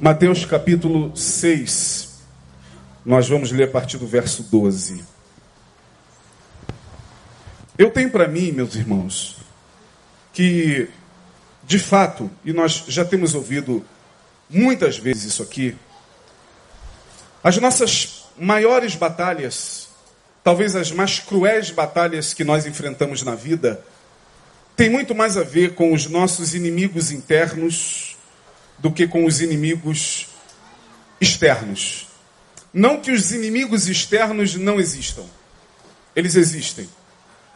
Mateus capítulo 6. Nós vamos ler a partir do verso 12. Eu tenho para mim, meus irmãos, que de fato, e nós já temos ouvido muitas vezes isso aqui, as nossas maiores batalhas, talvez as mais cruéis batalhas que nós enfrentamos na vida, tem muito mais a ver com os nossos inimigos internos do que com os inimigos externos. Não que os inimigos externos não existam. Eles existem.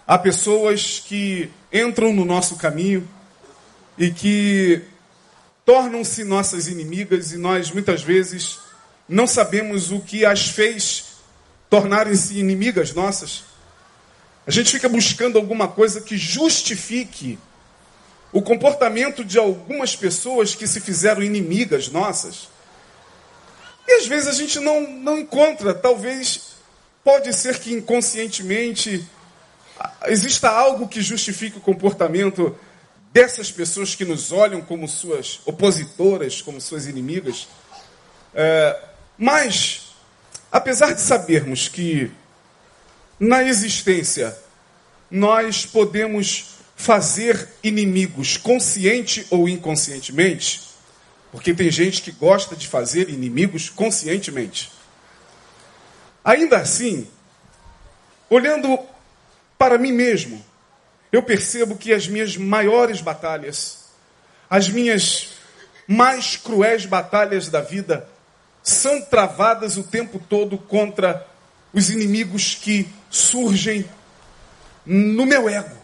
Há pessoas que entram no nosso caminho e que tornam-se nossas inimigas e nós muitas vezes não sabemos o que as fez tornarem-se inimigas nossas. A gente fica buscando alguma coisa que justifique o comportamento de algumas pessoas que se fizeram inimigas nossas. E às vezes a gente não, não encontra, talvez pode ser que inconscientemente exista algo que justifique o comportamento dessas pessoas que nos olham como suas opositoras, como suas inimigas. É, mas, apesar de sabermos que na existência nós podemos fazer inimigos consciente ou inconscientemente, porque tem gente que gosta de fazer inimigos conscientemente. Ainda assim, olhando para mim mesmo, eu percebo que as minhas maiores batalhas, as minhas mais cruéis batalhas da vida, são travadas o tempo todo contra os inimigos que surgem no meu ego.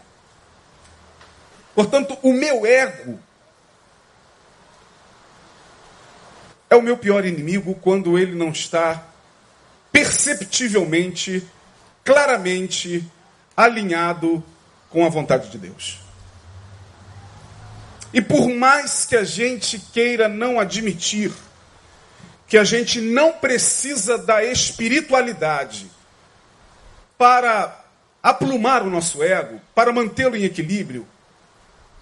Portanto, o meu ego é o meu pior inimigo quando ele não está perceptivelmente, claramente alinhado com a vontade de Deus. E por mais que a gente queira não admitir que a gente não precisa da espiritualidade para aplumar o nosso ego, para mantê-lo em equilíbrio,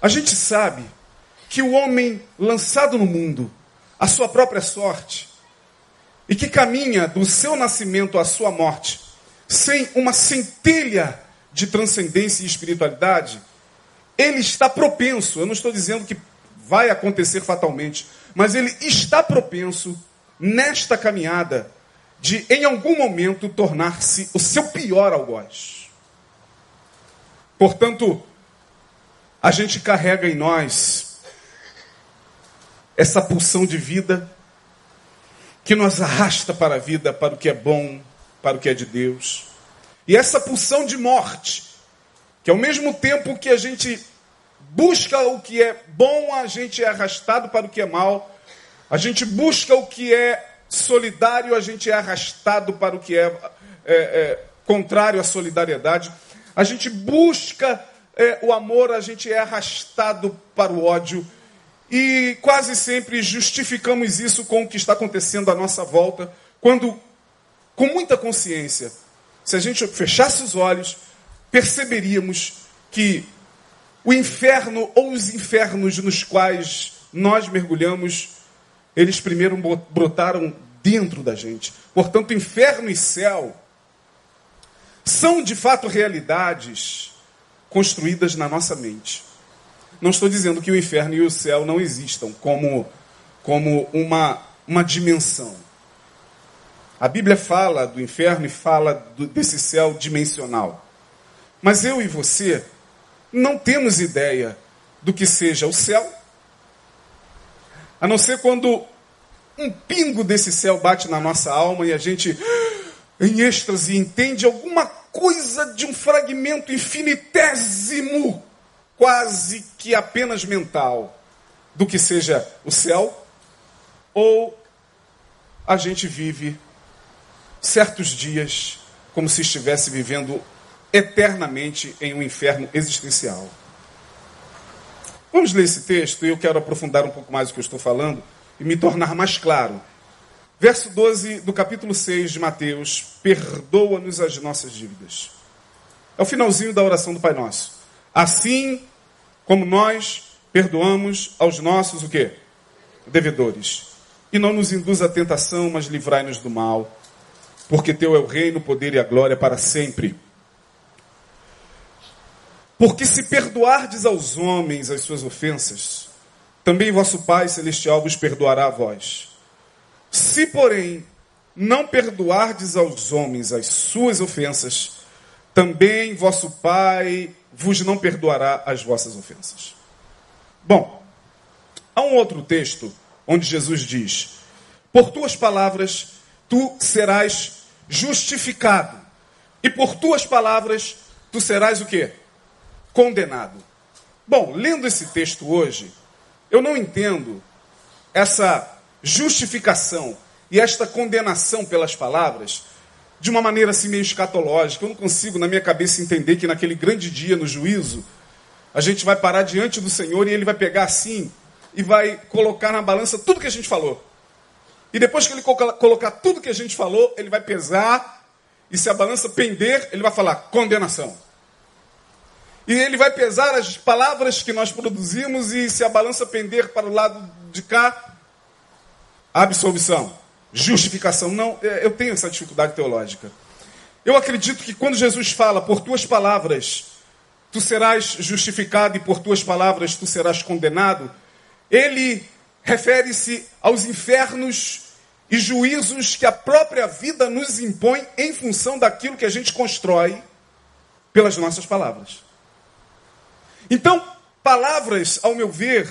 a gente sabe que o homem lançado no mundo, a sua própria sorte, e que caminha do seu nascimento à sua morte, sem uma centelha de transcendência e espiritualidade, ele está propenso, eu não estou dizendo que vai acontecer fatalmente, mas ele está propenso nesta caminhada de, em algum momento, tornar-se o seu pior algoz. Portanto, a gente carrega em nós essa pulsão de vida que nos arrasta para a vida, para o que é bom, para o que é de Deus. E essa pulsão de morte, que ao mesmo tempo que a gente busca o que é bom, a gente é arrastado para o que é mal. A gente busca o que é solidário, a gente é arrastado para o que é, é, é contrário à solidariedade. A gente busca é, o amor, a gente é arrastado para o ódio. E quase sempre justificamos isso com o que está acontecendo à nossa volta, quando, com muita consciência, se a gente fechasse os olhos, perceberíamos que o inferno ou os infernos nos quais nós mergulhamos, eles primeiro brotaram dentro da gente. Portanto, inferno e céu são de fato realidades construídas na nossa mente. Não estou dizendo que o inferno e o céu não existam como, como uma, uma dimensão. A Bíblia fala do inferno e fala do, desse céu dimensional. Mas eu e você não temos ideia do que seja o céu, a não ser quando um pingo desse céu bate na nossa alma e a gente, em êxtase, entende alguma coisa de um fragmento infinitésimo, quase que apenas mental, do que seja o céu, ou a gente vive certos dias como se estivesse vivendo eternamente em um inferno existencial. Vamos ler esse texto e eu quero aprofundar um pouco mais o que eu estou falando e me tornar mais claro. Verso 12 do capítulo 6 de Mateus: Perdoa-nos as nossas dívidas. É o finalzinho da oração do Pai Nosso. Assim como nós perdoamos aos nossos o quê? Devedores. E não nos induz à tentação, mas livrai-nos do mal. Porque teu é o reino, o poder e a glória para sempre. Porque se perdoardes aos homens as suas ofensas, também vosso Pai celestial vos perdoará a vós. Se, porém, não perdoardes aos homens as suas ofensas, também vosso Pai vos não perdoará as vossas ofensas. Bom, há um outro texto onde Jesus diz: Por tuas palavras tu serás justificado, e por tuas palavras tu serás o quê? Condenado. Bom, lendo esse texto hoje, eu não entendo essa justificação e esta condenação pelas palavras de uma maneira assim meio escatológica. Eu não consigo na minha cabeça entender que naquele grande dia no juízo a gente vai parar diante do Senhor e ele vai pegar assim e vai colocar na balança tudo que a gente falou. E depois que ele colocar tudo que a gente falou, ele vai pesar, e se a balança pender, ele vai falar condenação. E ele vai pesar as palavras que nós produzimos, e se a balança pender para o lado de cá, absolvição, justificação. Não, é, eu tenho essa dificuldade teológica. Eu acredito que quando Jesus fala, por tuas palavras tu serás justificado e por tuas palavras tu serás condenado, ele refere-se aos infernos e juízos que a própria vida nos impõe em função daquilo que a gente constrói pelas nossas palavras. Então, palavras, ao meu ver,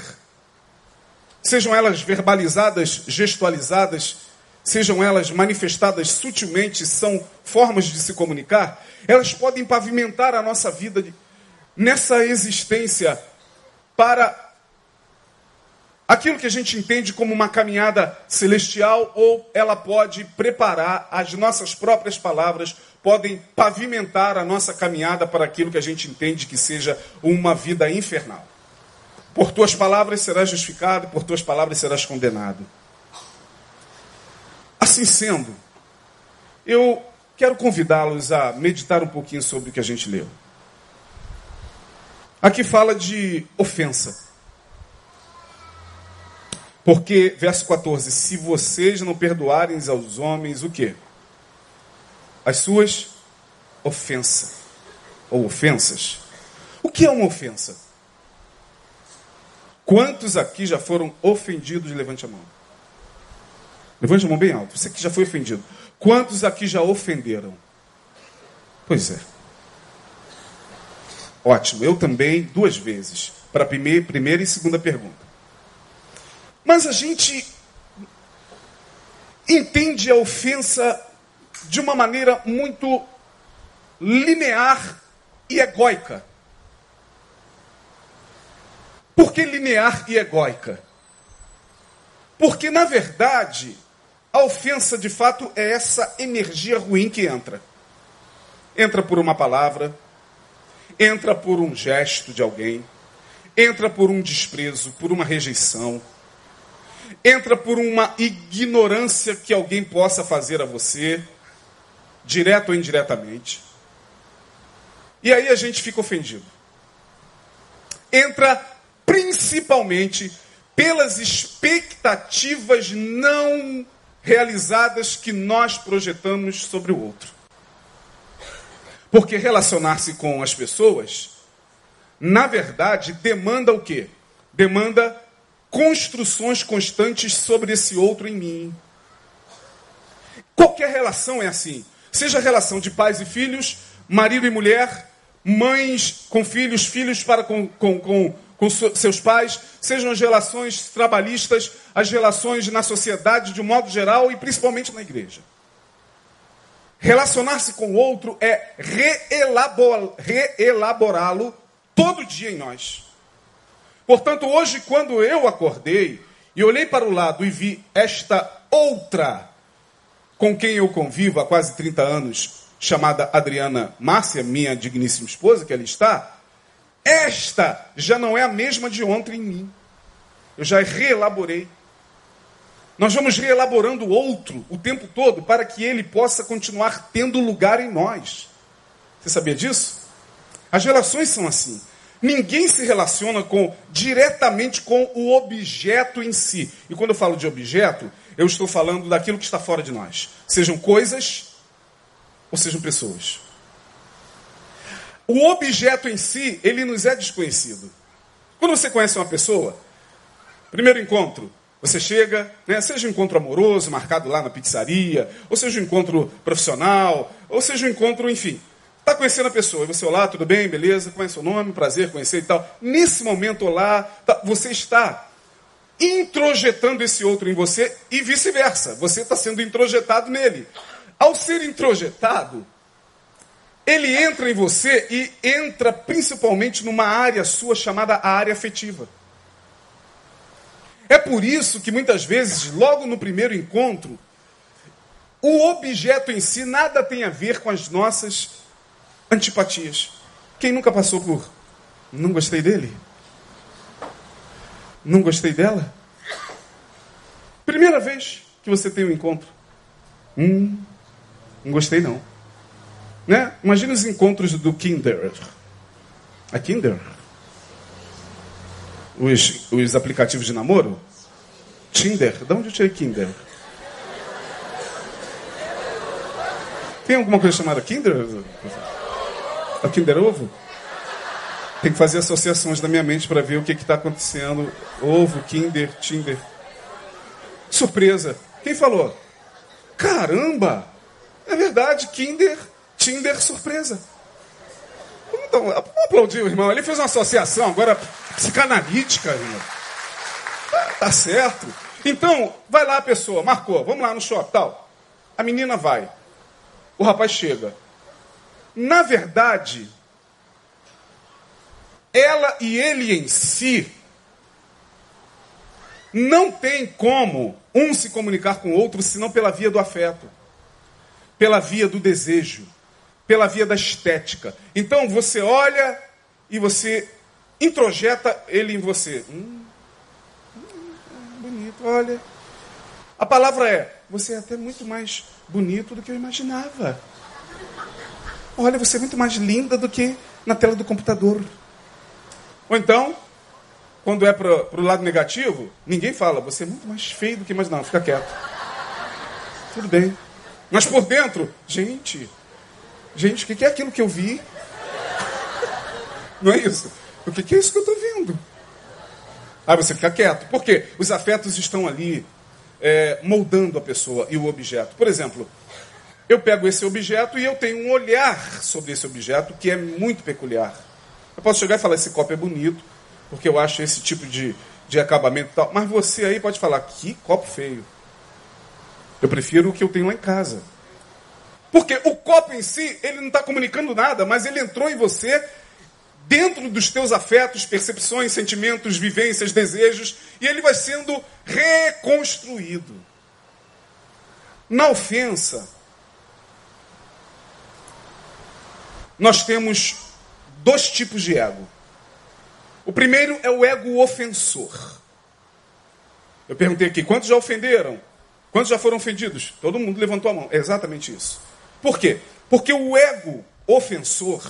sejam elas verbalizadas, gestualizadas, sejam elas manifestadas sutilmente, são formas de se comunicar, elas podem pavimentar a nossa vida nessa existência para aquilo que a gente entende como uma caminhada celestial, ou ela pode preparar as nossas próprias palavras, podem pavimentar a nossa caminhada para aquilo que a gente entende que seja uma vida infernal. Por tuas palavras serás justificado, por tuas palavras serás condenado. Assim sendo, eu quero convidá-los a meditar um pouquinho sobre o que a gente leu. Aqui fala de ofensa. Porque, verso 14, se vocês não perdoarem aos homens o quê? As suas ofensas. Ou ofensas. O que é uma ofensa? Quantos aqui já foram ofendidos? Levante a mão. Levante a mão bem alto. Você que já foi ofendido. Quantos aqui já ofenderam? Pois é. Ótimo. Eu também, duas vezes. Para a primeira e segunda pergunta. Mas a gente entende a ofensa de uma maneira muito linear e egóica. Por que linear e egóica? Porque, na verdade, a ofensa de fato é essa energia ruim que entra. Entra por uma palavra, entra por um gesto de alguém, entra por um desprezo, por uma rejeição entra por uma ignorância que alguém possa fazer a você, direto ou indiretamente. E aí a gente fica ofendido. Entra principalmente pelas expectativas não realizadas que nós projetamos sobre o outro. Porque relacionar-se com as pessoas, na verdade, demanda o quê? Demanda construções constantes sobre esse outro em mim. Qualquer relação é assim. Seja relação de pais e filhos, marido e mulher, mães com filhos, filhos para com, com, com, com seus pais, sejam as relações trabalhistas, as relações na sociedade de um modo geral e principalmente na igreja. Relacionar-se com o outro é reelaborá-lo todo dia em nós. Portanto, hoje, quando eu acordei e olhei para o lado e vi esta outra com quem eu convivo há quase 30 anos, chamada Adriana Márcia, minha digníssima esposa, que ali está, esta já não é a mesma de ontem em mim. Eu já reelaborei. Nós vamos reelaborando o outro o tempo todo para que ele possa continuar tendo lugar em nós. Você sabia disso? As relações são assim. Ninguém se relaciona com diretamente com o objeto em si. E quando eu falo de objeto, eu estou falando daquilo que está fora de nós. Sejam coisas ou sejam pessoas. O objeto em si, ele nos é desconhecido. Quando você conhece uma pessoa, primeiro encontro, você chega, né, seja um encontro amoroso, marcado lá na pizzaria, ou seja um encontro profissional, ou seja um encontro, enfim. Está conhecendo a pessoa, e você, olá, tudo bem, beleza? Qual é seu nome? Prazer conhecer e tal. Nesse momento, olá, tá, você está introjetando esse outro em você e vice-versa. Você está sendo introjetado nele. Ao ser introjetado, ele entra em você e entra principalmente numa área sua chamada área afetiva. É por isso que muitas vezes, logo no primeiro encontro, o objeto em si nada tem a ver com as nossas antipatias. Quem nunca passou por não gostei dele? Não gostei dela? Primeira vez que você tem um encontro. Hum, não gostei não. Né? Imagina os encontros do Kinder. A Kinder? os, os aplicativos de namoro? Tinder? De onde eu tirei Kinder? Tem alguma coisa chamada Kinder? O Kinder Ovo? Tem que fazer associações na minha mente para ver o que está acontecendo. Ovo, Kinder, Tinder. Surpresa. Quem falou? Caramba! É verdade, Kinder, Tinder, surpresa. Então, o irmão. Ele fez uma associação agora psicanalítica, irmão. Tá, tá, certo. Então, vai lá a pessoa, marcou, vamos lá no shopping, tal. A menina vai. O rapaz chega. Na verdade, ela e ele em si não tem como um se comunicar com o outro senão pela via do afeto, pela via do desejo, pela via da estética. Então você olha e você introjeta ele em você. Hum, hum, bonito, olha. A palavra é: você é até muito mais bonito do que eu imaginava. Olha, você é muito mais linda do que na tela do computador. Ou então, quando é para o lado negativo, ninguém fala, você é muito mais feio do que não, fica quieto. Tudo bem. Mas por dentro, gente, gente, o que é aquilo que eu vi? Não é isso? O que é isso que eu estou vendo? Aí você fica quieto. Por quê? Os afetos estão ali é, moldando a pessoa e o objeto. Por exemplo, eu pego esse objeto e eu tenho um olhar sobre esse objeto que é muito peculiar. Eu posso chegar e falar: esse copo é bonito, porque eu acho esse tipo de, de acabamento e tal. Mas você aí pode falar: que copo feio. Eu prefiro o que eu tenho lá em casa. Porque o copo em si, ele não está comunicando nada, mas ele entrou em você dentro dos teus afetos, percepções, sentimentos, vivências, desejos, e ele vai sendo reconstruído. Na ofensa, nós temos dois tipos de ego. O primeiro é o ego ofensor. Eu perguntei aqui, quantos já ofenderam? Quantos já foram ofendidos? Todo mundo levantou a mão. É exatamente isso. Por quê? Porque o ego ofensor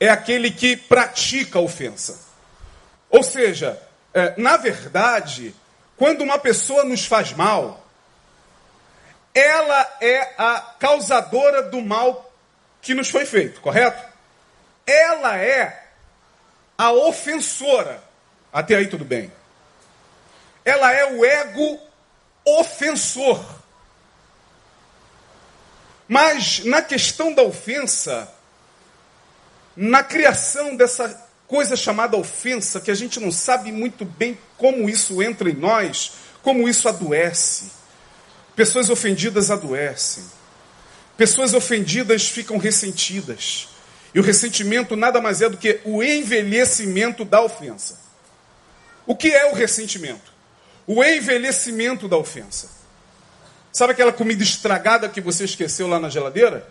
é aquele que pratica a ofensa. Ou seja, é, na verdade, quando uma pessoa nos faz mal, ela é a causadora do mal que nos foi feito, correto? Ela é a ofensora. Até aí tudo bem. Ela é o ego ofensor. Mas na questão da ofensa, na criação dessa coisa chamada ofensa, que a gente não sabe muito bem como isso entra em nós, como isso adoece. Pessoas ofendidas adoecem. Pessoas ofendidas ficam ressentidas. E o ressentimento nada mais é do que o envelhecimento da ofensa. O que é o ressentimento? O envelhecimento da ofensa. Sabe aquela comida estragada que você esqueceu lá na geladeira?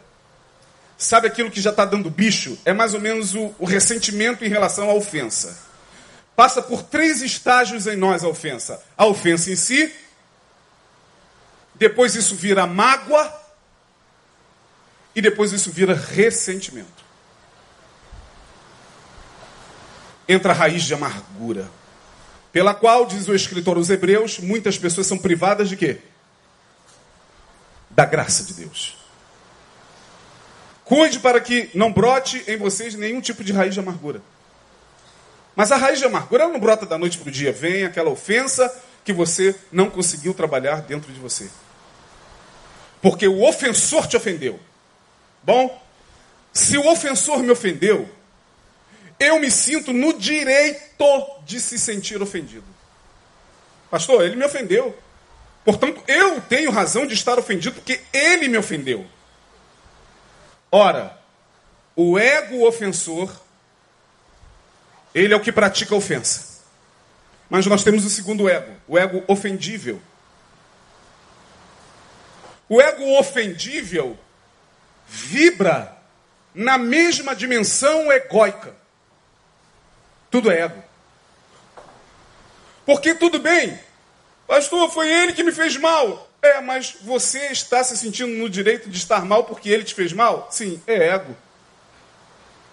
Sabe aquilo que já está dando bicho? É mais ou menos o, o ressentimento em relação à ofensa. Passa por três estágios em nós a ofensa: a ofensa em si, depois isso vira mágoa e depois isso vira ressentimento. Entra a raiz de amargura. Pela qual, diz o escritor aos Hebreus, muitas pessoas são privadas de quê? Da graça de Deus. Cuide para que não brote em vocês nenhum tipo de raiz de amargura. Mas a raiz de amargura não brota da noite para o dia. Vem aquela ofensa que você não conseguiu trabalhar dentro de você. Porque o ofensor te ofendeu. Bom, se o ofensor me ofendeu, eu me sinto no direito de se sentir ofendido. Pastor, ele me ofendeu. Portanto, eu tenho razão de estar ofendido porque ele me ofendeu. Ora, o ego ofensor, ele é o que pratica a ofensa. Mas nós temos o segundo ego, o ego ofendível. O ego ofendível vibra na mesma dimensão egóica. Tudo é ego. Porque tudo bem, pastor, foi ele que me fez mal. É, mas você está se sentindo no direito de estar mal porque ele te fez mal? Sim, é ego.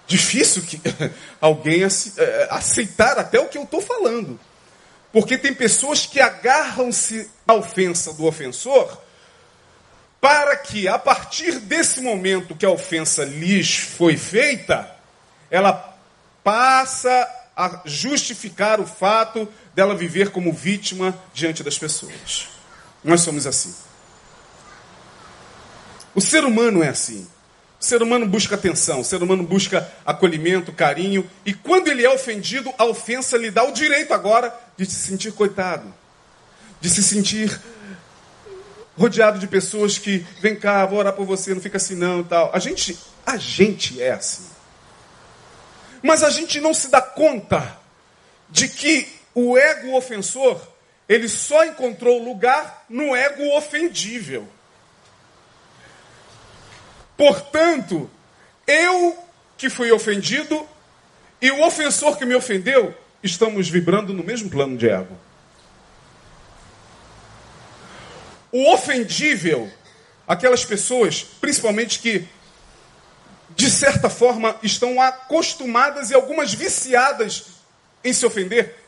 Difícil que alguém é, aceitar até o que eu estou falando. Porque tem pessoas que agarram-se à ofensa do ofensor para que, a partir desse momento que a ofensa lhes foi feita, ela passa a justificar o fato dela viver como vítima diante das pessoas. Nós somos assim. O ser humano é assim. O ser humano busca atenção, o ser humano busca acolhimento, carinho, e quando ele é ofendido, a ofensa lhe dá o direito agora de se sentir coitado, de se sentir rodeado de pessoas que vem cá, vou orar por você, não fica assim não, tal. A gente, a gente é assim. Mas a gente não se dá conta de que o ego ofensor, ele só encontrou lugar no ego ofendível. Portanto, eu que fui ofendido e o ofensor que me ofendeu, estamos vibrando no mesmo plano de ego. O ofendível, aquelas pessoas, principalmente que de certa forma, estão acostumadas e algumas viciadas em se ofender.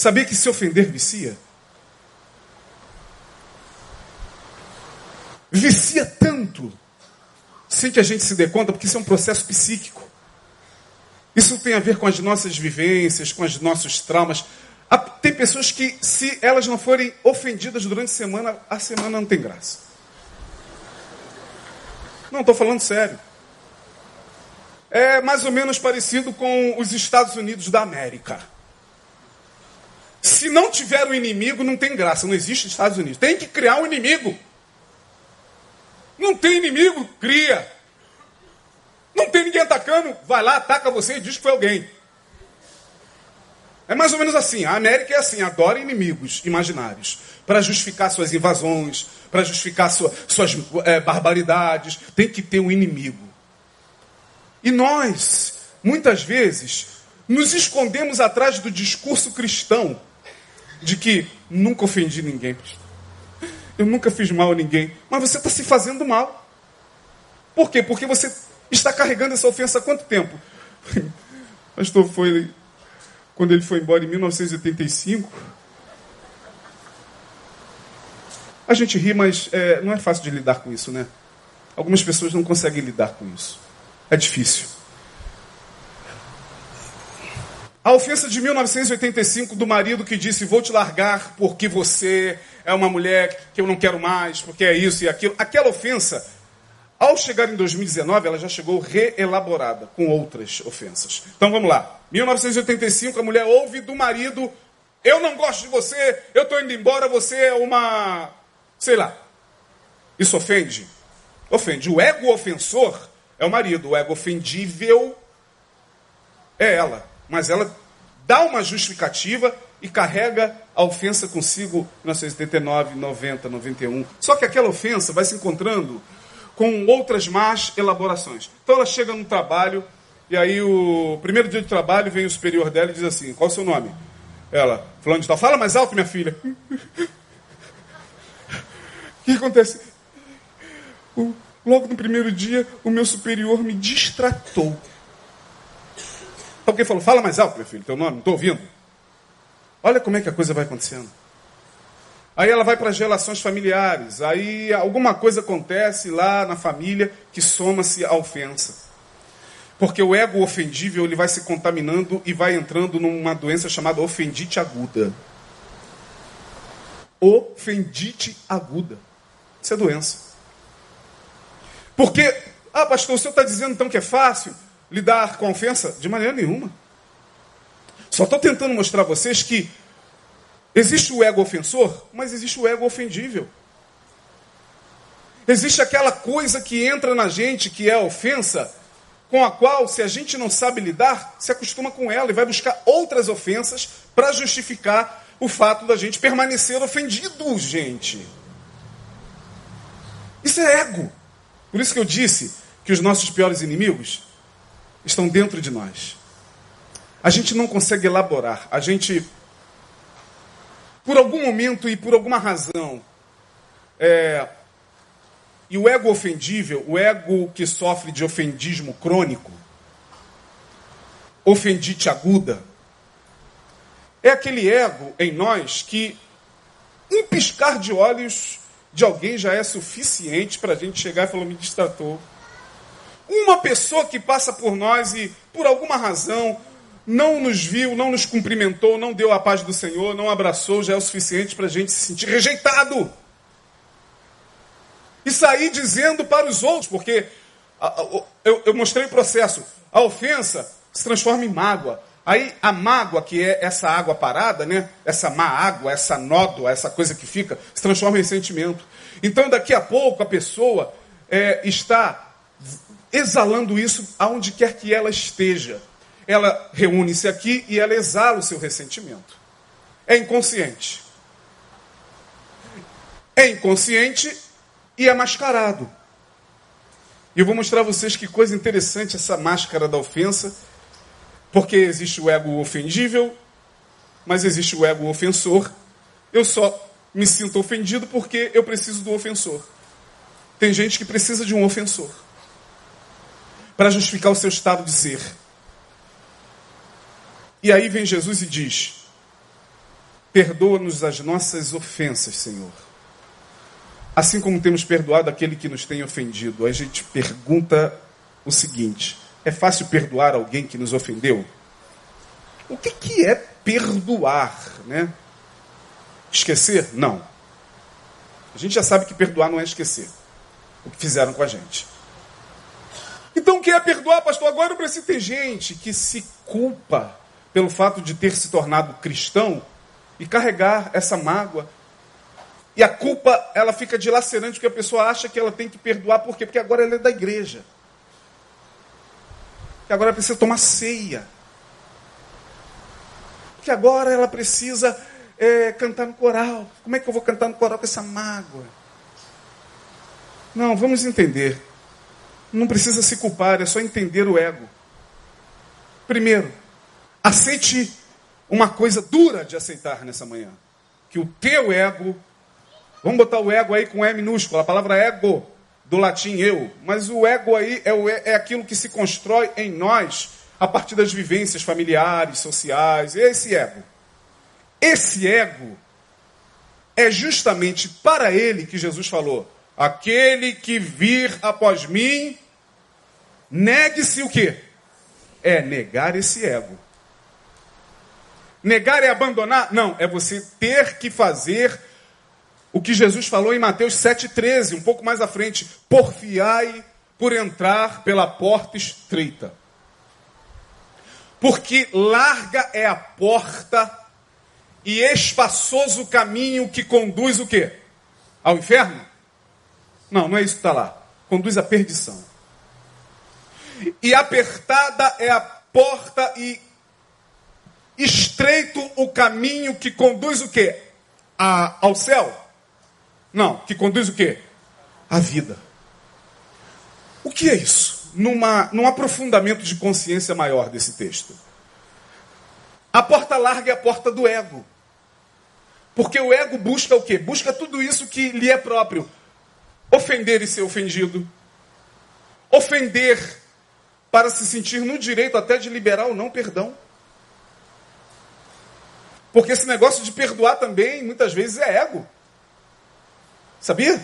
Sabia que se ofender vicia? Vicia tanto, sem que a gente se dê conta, porque isso é um processo psíquico. Isso tem a ver com as nossas vivências, com os nossos traumas. Tem pessoas que, se elas não forem ofendidas durante a semana, a semana não tem graça. Não, estou falando sério. É mais ou menos parecido com os Estados Unidos da América. Se não tiver um inimigo, não tem graça. Não existe Estados Unidos. Tem que criar um inimigo. Não tem inimigo, cria. Não tem ninguém atacando, vai lá, ataca você e diz que foi alguém. É mais ou menos assim. A América é assim, adora inimigos imaginários para justificar suas invasões, para justificar sua, suas é, barbaridades. Tem que ter um inimigo. E nós, muitas vezes, nos escondemos atrás do discurso cristão de que nunca ofendi ninguém, Eu nunca fiz mal a ninguém. Mas você está se fazendo mal. Por quê? Porque você está carregando essa ofensa há quanto tempo? Pastor, foi quando ele foi embora em 1985 A gente ri, mas é, não é fácil de lidar com isso, né? Algumas pessoas não conseguem lidar com isso. É difícil. A ofensa de 1985 do marido que disse: Vou te largar porque você é uma mulher que eu não quero mais, porque é isso e aquilo. Aquela ofensa, ao chegar em 2019, ela já chegou reelaborada com outras ofensas. Então vamos lá. 1985, a mulher ouve do marido: Eu não gosto de você, eu estou indo embora, você é uma sei lá. Isso ofende? Ofende. O ego ofensor é o marido, o ego ofendível é ela. Mas ela dá uma justificativa e carrega a ofensa consigo em 1989, 90, 91. Só que aquela ofensa vai se encontrando com outras más elaborações. Então ela chega no trabalho e aí o primeiro dia de trabalho vem o superior dela e diz assim: Qual é o seu nome? Ela, falando de tal, fala mais alto, minha filha. O que acontece? O, logo no primeiro dia, o meu superior me distratou. Alguém falou, fala mais alto, meu filho, teu nome, não estou ouvindo. Olha como é que a coisa vai acontecendo. Aí ela vai para as relações familiares, aí alguma coisa acontece lá na família que soma-se à ofensa. Porque o ego ofendível ele vai se contaminando e vai entrando numa doença chamada ofendite aguda. Ofendite aguda. Isso é doença. Porque, ah, pastor, o senhor está dizendo então que é fácil lidar com a ofensa? De maneira nenhuma. Só estou tentando mostrar a vocês que existe o ego ofensor, mas existe o ego ofendível. Existe aquela coisa que entra na gente, que é a ofensa, com a qual, se a gente não sabe lidar, se acostuma com ela e vai buscar outras ofensas para justificar o fato da gente permanecer ofendido, gente. Isso é ego. Por isso que eu disse que os nossos piores inimigos estão dentro de nós. A gente não consegue elaborar. A gente, por algum momento e por alguma razão, é, e o ego ofendível, o ego que sofre de ofendismo crônico, ofendite aguda, é aquele ego em nós que um piscar de olhos de alguém já é suficiente para a gente chegar e falar, me distratou. Uma pessoa que passa por nós e, por alguma razão, não nos viu, não nos cumprimentou, não deu a paz do Senhor, não abraçou, já é o suficiente para a gente se sentir rejeitado. E sair dizendo para os outros, porque eu, mostrei o processo. A ofensa se transforma em mágoa. Aí a mágoa, que é essa água parada, né? Essa má água, essa nódoa, essa coisa que fica, se transforma em sentimento. Então daqui a pouco a pessoa é, está exalando isso aonde quer que ela esteja. Ela reúne-se aqui e ela exala o seu ressentimento. É inconsciente. É inconsciente e é mascarado. E eu vou mostrar a vocês que coisa interessante essa máscara da ofensa porque existe o ego ofendível, mas existe o ego ofensor. Eu só me sinto ofendido porque eu preciso do ofensor. Tem gente que precisa de um ofensor para justificar o seu estado de ser. E aí vem Jesus e diz: Perdoa-nos as nossas ofensas, Senhor. Assim como temos perdoado aquele que nos tem ofendido. A gente pergunta o seguinte: é fácil perdoar alguém que nos ofendeu? O que, que é perdoar, né? Esquecer? Não. A gente já sabe que perdoar não é esquecer o que fizeram com a gente. Então, o que é perdoar, pastor? Agora eu preciso ter gente que se culpa pelo fato de ter se tornado cristão e carregar essa mágoa. E a culpa, ela fica dilacerante porque a pessoa acha que ela tem que perdoar. Por quê? Porque agora ela é da igreja que agora precisa tomar ceia. Que agora ela precisa é, cantar no coral. Como é que eu vou cantar no coral com essa mágoa? Não, vamos entender. Não precisa se culpar, é só entender o ego. Primeiro, aceite uma coisa dura de aceitar nessa manhã. Que o teu ego, vamos botar o ego aí com E minúsculo, a palavra ego do latim eu, mas o ego aí é, o, é aquilo que se constrói em nós a partir das vivências familiares, sociais, esse ego. Esse ego é justamente para ele que Jesus falou: aquele que vir após mim, negue-se o quê? É negar esse ego. Negar é abandonar? Não, é você ter que fazer o que Jesus falou em Mateus 7,13, um pouco mais à frente: porfiai por entrar pela porta estreita. Porque larga é a porta e espaçoso o caminho que conduz o quê? Ao inferno? Não, não é isso que está lá. Conduz à perdição. E apertada é a porta e estreito o caminho que conduz o quê? A, ao céu. Não, que conduz o quê? A vida. O que é isso? Numa, num aprofundamento de consciência maior desse texto. A porta larga é a porta do ego. Porque o ego busca o quê? Busca tudo isso que lhe é próprio. Ofender e ser ofendido. Ofender para se sentir no direito até de liberar ou não perdão. Porque esse negócio de perdoar também, muitas vezes, é ego. Sabia?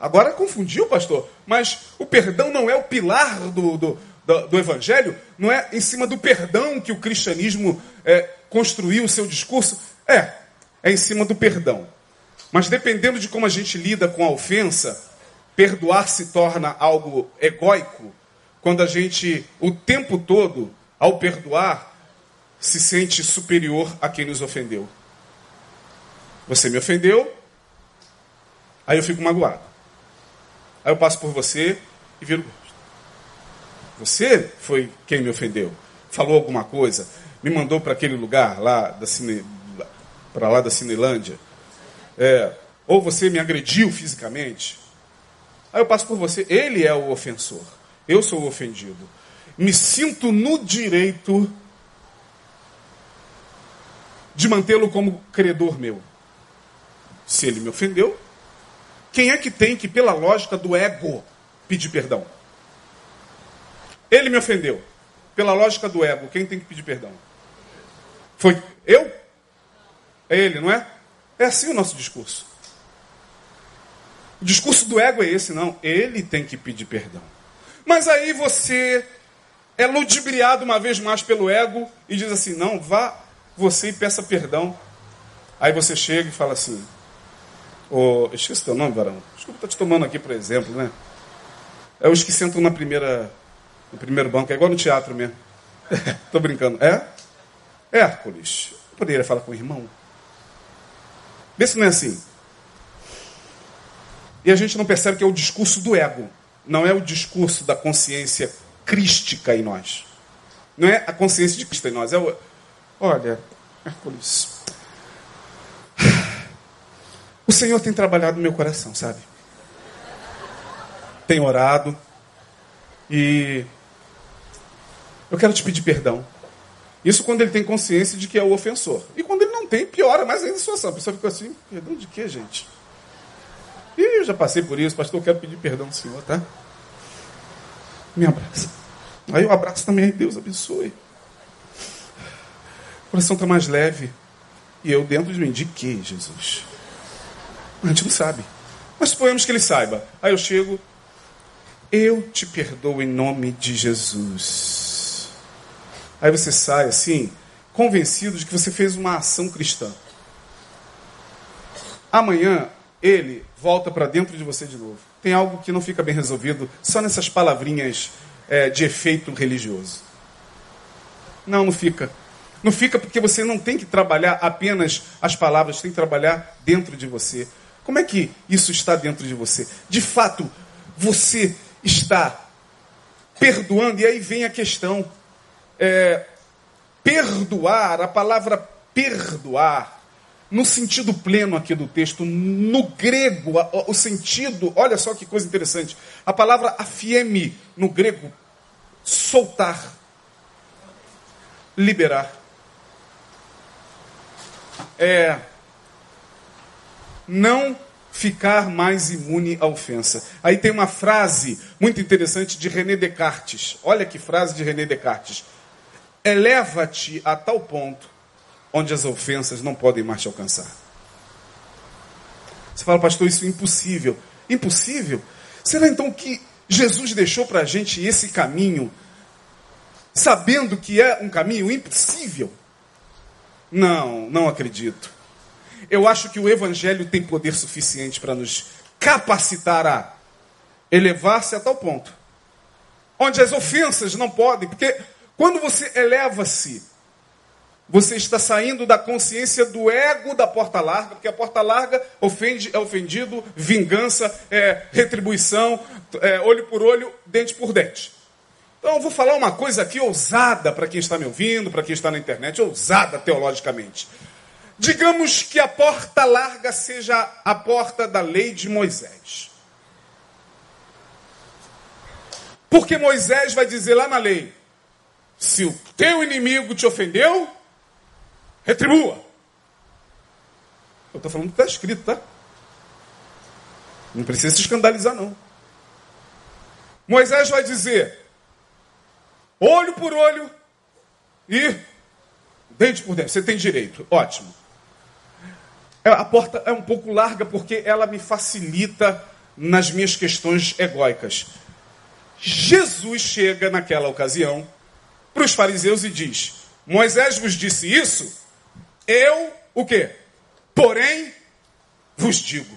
Agora confundiu, pastor. Mas o perdão não é o pilar do, do, do, do evangelho? Não é em cima do perdão que o cristianismo é, construiu o seu discurso? É, é em cima do perdão. Mas dependendo de como a gente lida com a ofensa, perdoar se torna algo egóico quando a gente, o tempo todo, ao perdoar, se sente superior a quem nos ofendeu. Você me ofendeu, aí eu fico magoado. Aí eu passo por você e viro Você foi quem me ofendeu. Falou alguma coisa, me mandou para aquele lugar lá da Cine, para lá da Cinelândia. É, ou você me agrediu fisicamente. Aí eu passo por você, ele é o ofensor. Eu sou o ofendido. Me sinto no direito de mantê-lo como credor meu. Se ele me ofendeu, quem é que tem que, pela lógica do ego, pedir perdão? Ele me ofendeu. Pela lógica do ego, quem tem que pedir perdão? Foi eu? É ele, não é? É assim o nosso discurso. O discurso do ego é esse, não. Ele tem que pedir perdão. Mas aí você é ludibriado uma vez mais pelo ego e diz assim: não, vá você e peça perdão. Aí você chega e fala assim: oh, esqueci teu nome, varão. Desculpa, estou te tomando aqui por exemplo, né? É os que sentam na primeira, no primeiro banco, é igual no teatro mesmo. Estou brincando. É? Hércules. Eu poderia falar com o irmão? Vê se não é assim. E a gente não percebe que é o discurso do ego, não é o discurso da consciência crística em nós. Não é a consciência de Cristo em nós. É o, olha, Hércules, o Senhor tem trabalhado no meu coração, sabe? Tem orado e eu quero te pedir perdão. Isso quando ele tem consciência de que é o ofensor. E quando ele não tem, piora mais ainda a situação. A pessoa fica assim, perdão de quê, gente? Ih, eu já passei por isso, pastor, eu quero pedir perdão ao Senhor, tá? Me abraça. Aí eu abraço também, Deus abençoe. O coração está mais leve. E eu dentro de mim, de que, Jesus? A gente não sabe. Mas suponhamos que ele saiba. Aí eu chego, eu te perdoo em nome de Jesus. Aí você sai assim, convencido de que você fez uma ação cristã. Amanhã ele volta para dentro de você de novo. Tem algo que não fica bem resolvido só nessas palavrinhas é, de efeito religioso. Não, não fica. Não fica porque você não tem que trabalhar apenas as palavras, tem que trabalhar dentro de você. Como é que isso está dentro de você? De fato, você está perdoando, e aí vem a questão. É, perdoar, a palavra perdoar, no sentido pleno aqui do texto, no grego, o sentido, olha só que coisa interessante. A palavra afieme no grego, soltar, liberar. É não ficar mais imune à ofensa. Aí tem uma frase muito interessante de René Descartes. Olha que frase de René Descartes. Eleva-te a tal ponto onde as ofensas não podem mais te alcançar. Você fala, pastor, isso é impossível. Impossível? Será então que Jesus deixou para a gente esse caminho, sabendo que é um caminho impossível? Não, não acredito. Eu acho que o Evangelho tem poder suficiente para nos capacitar a elevar-se a tal ponto, onde as ofensas não podem, porque quando você eleva-se você está saindo da consciência do ego da porta larga, porque a porta larga ofende, é ofendido, vingança, é retribuição, é, olho por olho, dente por dente. Então eu vou falar uma coisa aqui ousada para quem está me ouvindo, para quem está na internet, ousada teologicamente. Digamos que a porta larga seja a porta da lei de Moisés. Porque Moisés vai dizer lá na lei: se o teu inimigo te ofendeu, Retribua. Eu estou falando que está escrito, tá? Não precisa se escandalizar, não. Moisés vai dizer: olho por olho e Deite por dentro. Você tem direito. Ótimo. É, a porta é um pouco larga porque ela me facilita nas minhas questões egóicas. Jesus chega naquela ocasião para os fariseus e diz: Moisés vos disse isso, eu o quê? Porém, vos digo.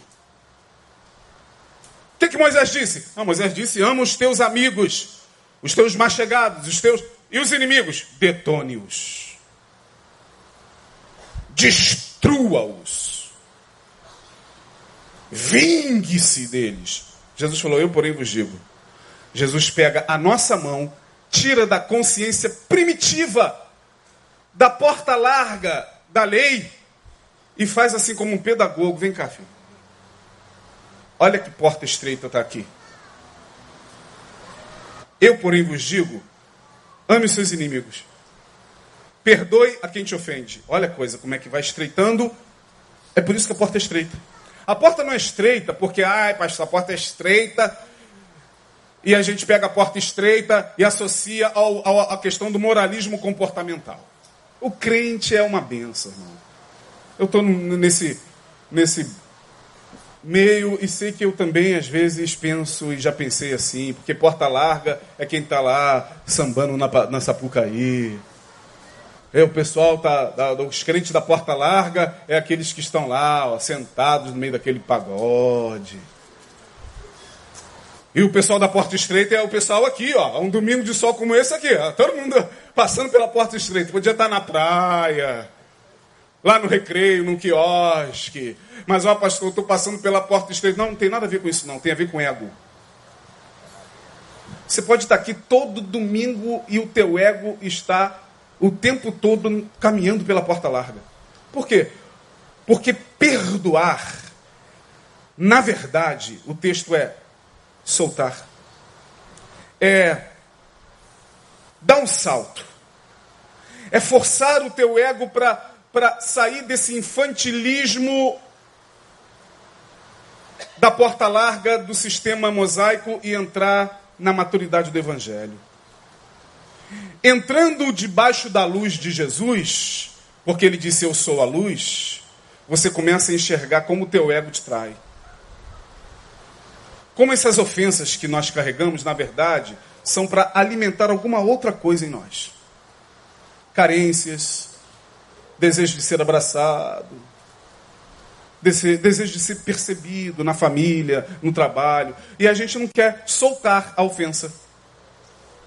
O que, que Moisés disse? Ah, Moisés disse: ama os teus amigos, os teus mais chegados, os teus. E os inimigos? Detone-os. Destrua-os. Vingue-se deles. Jesus falou: Eu, porém, vos digo. Jesus pega a nossa mão, tira da consciência primitiva, da porta larga da lei, e faz assim como um pedagogo: Vem cá, filho. Olha que porta estreita está aqui. Eu, porém, vos digo: ame os seus inimigos. Perdoe a quem te ofende. Olha a coisa, como é que vai estreitando. É por isso que a porta é estreita. A porta não é estreita porque, ai, pastor, a porta é estreita. E a gente pega a porta estreita e associa à questão do moralismo comportamental. O crente é uma benção, irmão. Eu estou nesse, nesse meio e sei que eu também às vezes penso e já pensei assim, porque porta larga é quem está lá sambando na, na Sapucaí. É, o pessoal tá, os crentes da porta larga é aqueles que estão lá, ó, sentados no meio daquele pagode. E o pessoal da porta estreita é o pessoal aqui, ó, um domingo de sol como esse aqui, ó, todo mundo passando pela porta estreita, podia estar na praia, lá no recreio, num quiosque. Mas, ó, pastor, eu estou passando pela porta estreita. Não, não tem nada a ver com isso, não. Tem a ver com ego. Você pode estar aqui todo domingo e o teu ego está o tempo todo caminhando pela porta larga. Por quê? Porque perdoar, na verdade, o texto é soltar. É dar um salto. É forçar o teu ego para sair desse infantilismo da porta larga do sistema mosaico e entrar na maturidade do Evangelho. Entrando debaixo da luz de Jesus, porque ele disse eu sou a luz, você começa a enxergar como o teu ego te trai. Como essas ofensas que nós carregamos, na verdade, são para alimentar alguma outra coisa em nós. Carências, desejo de ser abraçado, desejo de ser percebido na família, no trabalho. E a gente não quer soltar a ofensa.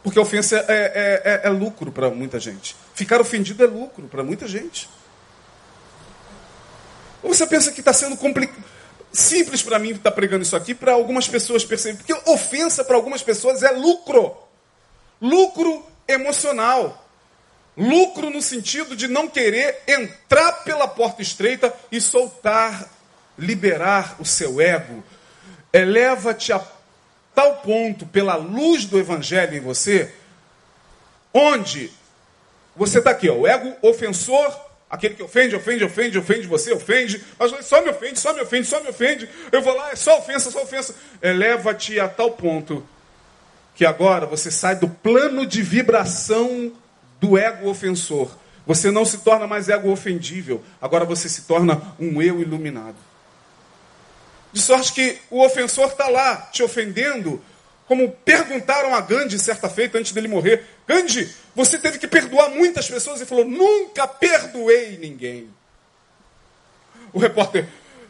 Porque a ofensa é, é, é, é lucro para muita gente. Ficar ofendido é lucro para muita gente. Ou você pensa que está sendo complicado? Simples para mim estar tá pregando isso aqui, para algumas pessoas perceberem. Porque ofensa para algumas pessoas é lucro. Lucro emocional. Lucro no sentido de não querer entrar pela porta estreita e soltar, liberar o seu ego. Eleva-te a tal ponto pela luz do evangelho em você, onde você está aqui, ó, o ego ofensor, aquele que ofende, ofende, ofende, ofende você, ofende, mas só me ofende, só me ofende, só me ofende. Eu vou lá, é só ofensa, só ofensa. Eleva-te a tal ponto que agora você sai do plano de vibração do ego ofensor. Você não se torna mais ego ofendível, agora você se torna um eu iluminado. De sorte que o ofensor está lá te ofendendo, como perguntaram a Gandhi certa feita antes dele morrer: Gandhi, você teve que perdoar muitas pessoas e falou: Nunca perdoei ninguém. O repórter: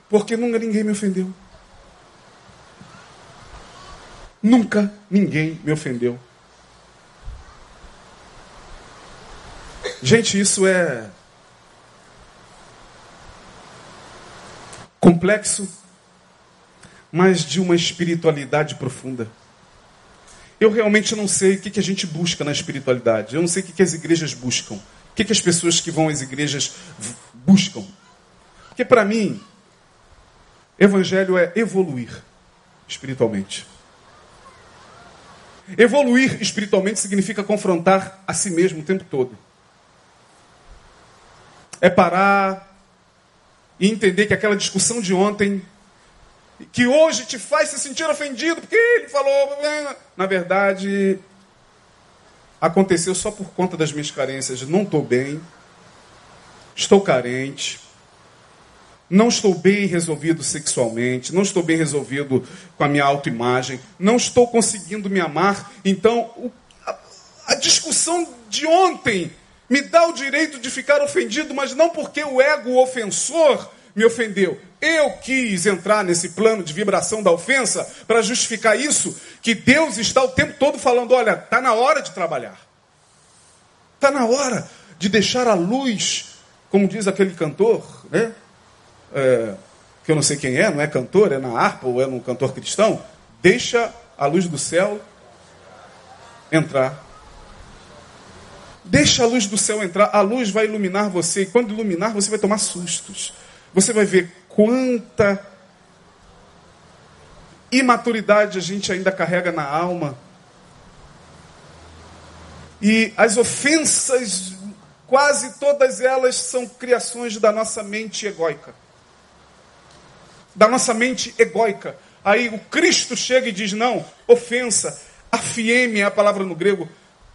Porque nunca ninguém me ofendeu. Nunca ninguém me ofendeu. Gente, isso é complexo, mas de uma espiritualidade profunda. Eu realmente não sei o que, a gente busca na espiritualidade. Eu não sei o que, as igrejas buscam. O que, as pessoas que vão às igrejas buscam. Porque para mim, evangelho é evoluir espiritualmente. Evoluir espiritualmente significa confrontar a si mesmo o tempo todo é parar e entender que aquela discussão de ontem, que hoje te faz se sentir ofendido, porque ele falou. Na verdade, aconteceu só por conta das minhas carências. Não estou bem. estou carente, não estou bem resolvido sexualmente, não estou bem resolvido com a minha autoimagem, não estou conseguindo me amar. Então, a, a discussão de ontem me dá o direito de ficar ofendido, mas não porque o ego ofensor me ofendeu. Eu quis entrar nesse plano de vibração da ofensa para justificar isso, que Deus está o tempo todo falando: olha, está na hora de trabalhar. Está na hora de deixar a luz, como diz aquele cantor, né? É, que eu não sei quem é, não é cantor, é na harpa ou é um cantor cristão. Deixa a luz do céu entrar. Deixa a luz do céu entrar, a luz vai iluminar você, e quando iluminar, você vai tomar sustos. Você vai ver quanta imaturidade a gente ainda carrega na alma. E as ofensas, quase todas elas são criações da nossa mente egóica. Da nossa mente egóica. Aí o Cristo chega e diz: não, ofensa, afieme é a palavra no grego,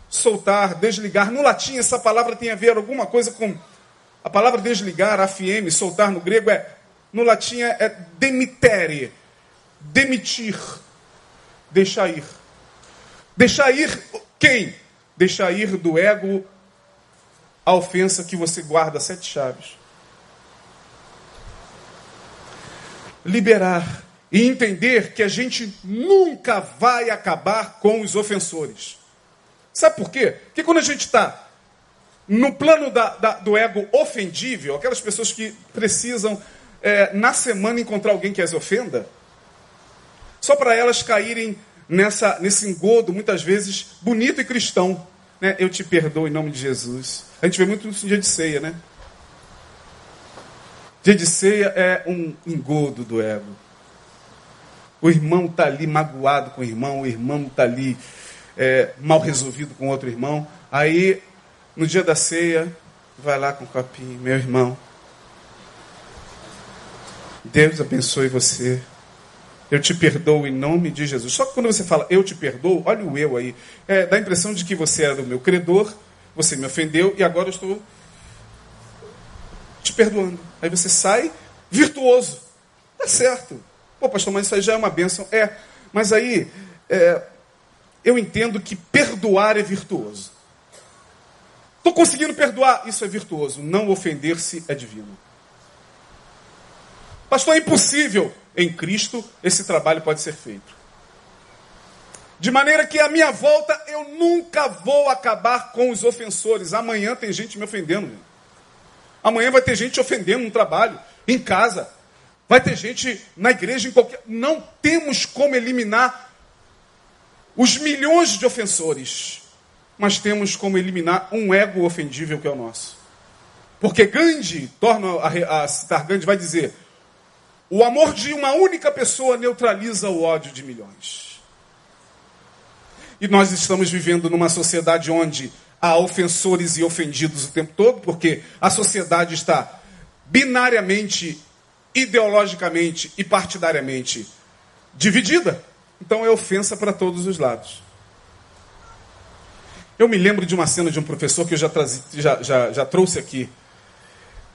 soltar, desligar. No latim, essa palavra tem a ver alguma coisa com. A palavra desligar, afieme, soltar no grego é. No latim é, é demitere, demitir, deixar ir. Deixar ir quem? Deixar ir do ego a ofensa que você guarda sete chaves. Liberar e entender que a gente nunca vai acabar com os ofensores. Sabe por quê? Porque quando a gente está no plano da, da, do ego ofendível, aquelas pessoas que precisam, é, na semana, encontrar alguém que as ofenda, só para elas caírem nessa, nesse engodo, muitas vezes, bonito e cristão. Né? Eu te perdoo em nome de Jesus. A gente vê muito isso no dia de ceia, né? Dia de ceia é um engodo do ego. O irmão está ali magoado com o irmão, o irmão está ali é, mal resolvido com outro irmão. Aí, no dia da ceia, vai lá com o copinho, meu irmão. Deus abençoe você. Eu te perdoo em nome de Jesus. Só que quando você fala eu te perdoo, olha o eu aí. É, dá a impressão de que você era o meu credor, você me ofendeu e agora eu estou te perdoando. Aí você sai virtuoso. Tá certo. Pô, pastor, mas isso aí já é uma bênção. É, mas aí é, eu entendo que perdoar é virtuoso. Estou conseguindo perdoar, isso é virtuoso. Não ofender-se é divino. Pastor, é impossível. Em Cristo, esse trabalho pode ser feito. De maneira que a minha volta eu nunca vou acabar com os ofensores. Amanhã tem gente me ofendendo. Amanhã vai ter gente ofendendo no trabalho, em casa. Vai ter gente na igreja, em qualquer. Não temos como eliminar os milhões de ofensores, mas temos como eliminar um ego ofendível que é o nosso. Porque Gandhi, torna a, a citar Gandhi, vai dizer: o amor de uma única pessoa neutraliza o ódio de milhões. E nós estamos vivendo numa sociedade onde há ofensores e ofendidos o tempo todo, porque a sociedade está binariamente, ideologicamente e partidariamente dividida. Então é ofensa para todos os lados. Eu me lembro de uma cena de um professor que eu já, trazi, já, já, já trouxe aqui.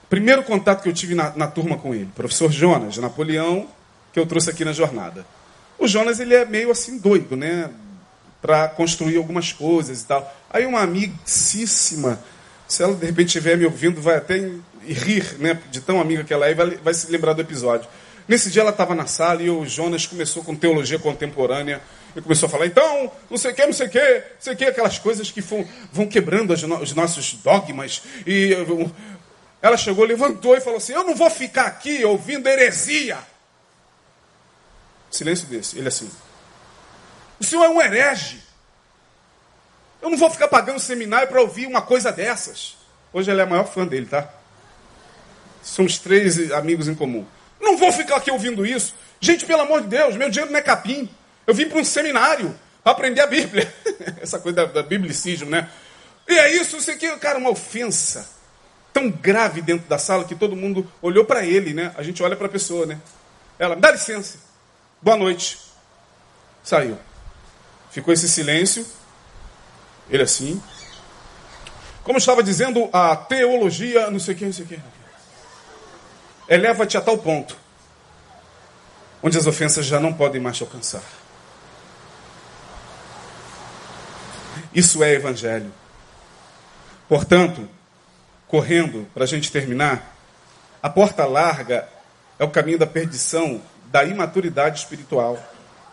Primeiro contato que eu tive na, na turma com ele, professor Jonas, Napoleão, que eu trouxe aqui na jornada. O Jonas ele é meio assim doido, né? Para construir algumas coisas e tal. Aí uma amicíssima, se ela de repente estiver me ouvindo, vai até rir, né? De tão amiga que ela é, e vai, vai se lembrar do episódio. Nesse dia ela estava na sala e o Jonas começou com teologia contemporânea e começou a falar, então, não sei o que, não sei o que, não sei o que, aquelas coisas que vão, vão quebrando os nossos dogmas. E ela chegou, levantou e falou assim: Eu não vou ficar aqui ouvindo heresia. Silêncio desse, ele assim. O senhor é um herege. Eu não vou ficar pagando seminário para ouvir uma coisa dessas. Hoje ela é a maior fã dele, tá? Somos três amigos em comum. Não vou ficar aqui ouvindo isso. Gente, pelo amor de Deus, meu dinheiro não é capim. Eu vim para um seminário para aprender a Bíblia. Essa coisa da, da biblicismo, né? E é isso, isso aqui, cara, uma ofensa tão grave dentro da sala que todo mundo olhou para ele, né? A gente olha para a pessoa, né? Ela, dá licença. Boa noite. Saiu. Ficou esse silêncio. Ele assim. Como estava dizendo, a teologia, não sei o que, não sei o que. Eleva-te a tal ponto, onde as ofensas já não podem mais te alcançar. Isso é evangelho. Portanto, correndo, para a gente terminar, a porta larga é o caminho da perdição, da imaturidade espiritual,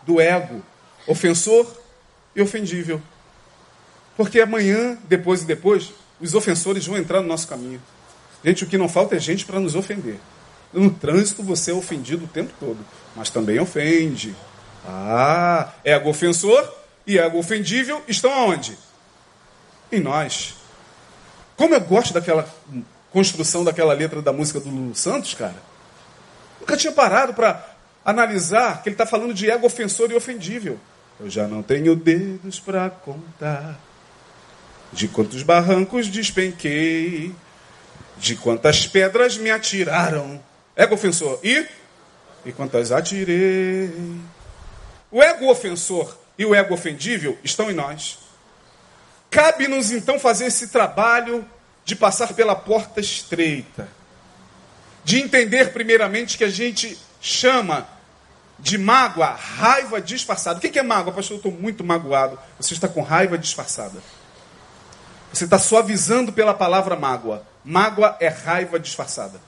do ego, ofensor e ofendível. Porque amanhã, depois e depois, os ofensores vão entrar no nosso caminho. Gente, o que não falta é gente para nos ofender. No trânsito você é ofendido o tempo todo, mas também ofende. Ah, ego ofensor e ego ofendível estão aonde? Em nós. Como eu gosto daquela construção daquela letra da música do Lulu Santos, cara. Nunca tinha parado para analisar que ele está falando de ego ofensor e ofendível. Eu já não tenho dedos para contar de quantos barrancos despenquei, de quantas pedras me atiraram. Ego ofensor. E? E quantas atirei. O ego ofensor e o ego ofendível estão em nós. Cabe-nos então fazer esse trabalho de passar pela porta estreita. De entender primeiramente que a gente chama de mágoa raiva disfarçada. O que é mágoa? Pastor, eu estou muito magoado. Você está com raiva disfarçada. Você está suavizando pela palavra mágoa. Mágoa é raiva disfarçada.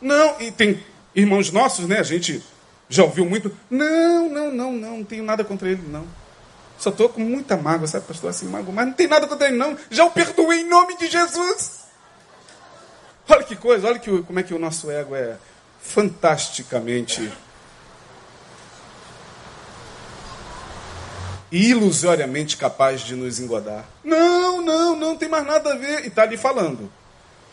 Não, e tem irmãos nossos, né? A gente já ouviu muito. Não, não, não, não, não tenho nada contra ele, não. Só estou com muita mágoa, sabe, pastor? Assim, mágoa, mas não tem nada contra ele, não. Já o perdoei em nome de Jesus. Olha que coisa, olha que, como é que o nosso ego é fantasticamente ilusoriamente capaz de nos engodar. Não, não, não tem mais nada a ver. E está ali falando.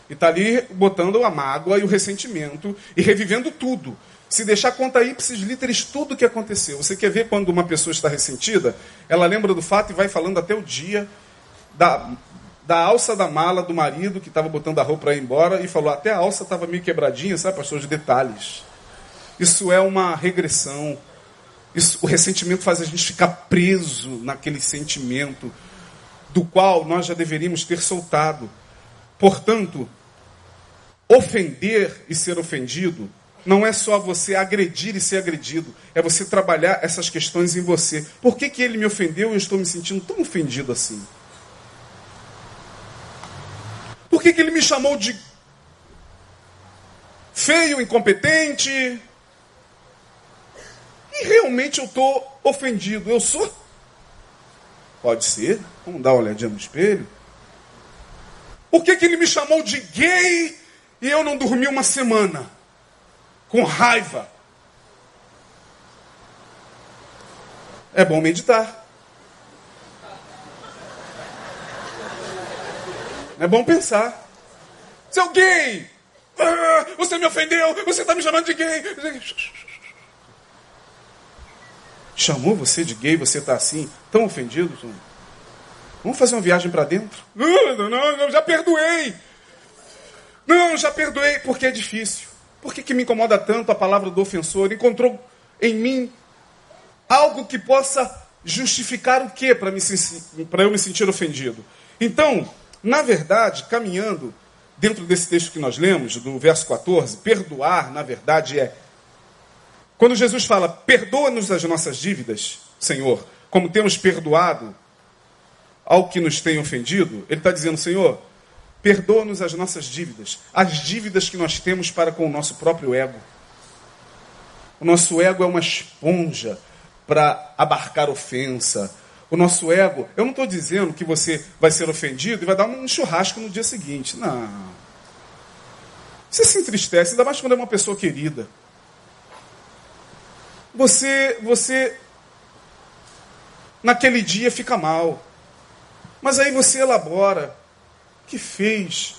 E está ali botando a mágoa e o ressentimento e revivendo tudo. Se deixar conta ipsis literis tudo o que aconteceu. Você quer ver quando uma pessoa está ressentida? Ela lembra do fato e vai falando até o dia da, da alça da mala do marido que estava botando a roupa para ir embora e falou até a alça estava meio quebradinha, sabe, pastor, de detalhes. Isso é uma regressão isso, o ressentimento faz a gente ficar preso naquele sentimento do qual nós já deveríamos ter soltado. Portanto, ofender e ser ofendido não é só você agredir e ser agredido, é você trabalhar essas questões em você. Por que, que ele me ofendeu e eu estou me sentindo tão ofendido assim? Por que, que ele me chamou de feio, incompetente, e realmente eu estou ofendido. Eu sou? Pode ser. Vamos dar uma olhadinha no espelho. Por que, que ele me chamou de gay e eu não dormi uma semana? Com raiva. É bom meditar. É bom pensar. Seu gay! Ah, você me ofendeu! Você está me chamando de gay! Chamou você de gay, você está assim, tão ofendido? Vamos fazer uma viagem para dentro? Não, não, não, já perdoei. Não, já perdoei, porque é difícil. Por que, que me incomoda tanto a palavra do ofensor? Encontrou em mim algo que possa justificar o que para eu me sentir ofendido? Então, na verdade, caminhando dentro desse texto que nós lemos, do verso 14, perdoar, na verdade, é quando Jesus fala, perdoa-nos as nossas dívidas, Senhor, como temos perdoado ao que nos tem ofendido, ele está dizendo, Senhor, perdoa-nos as nossas dívidas, as dívidas que nós temos para com o nosso próprio ego. O nosso ego é uma esponja para abarcar ofensa. O nosso ego, eu não estou dizendo que você vai ser ofendido e vai dar um churrasco no dia seguinte. Não. Você se entristece, ainda mais quando é uma pessoa querida você, você naquele dia fica mal. Mas aí você elabora. Que fez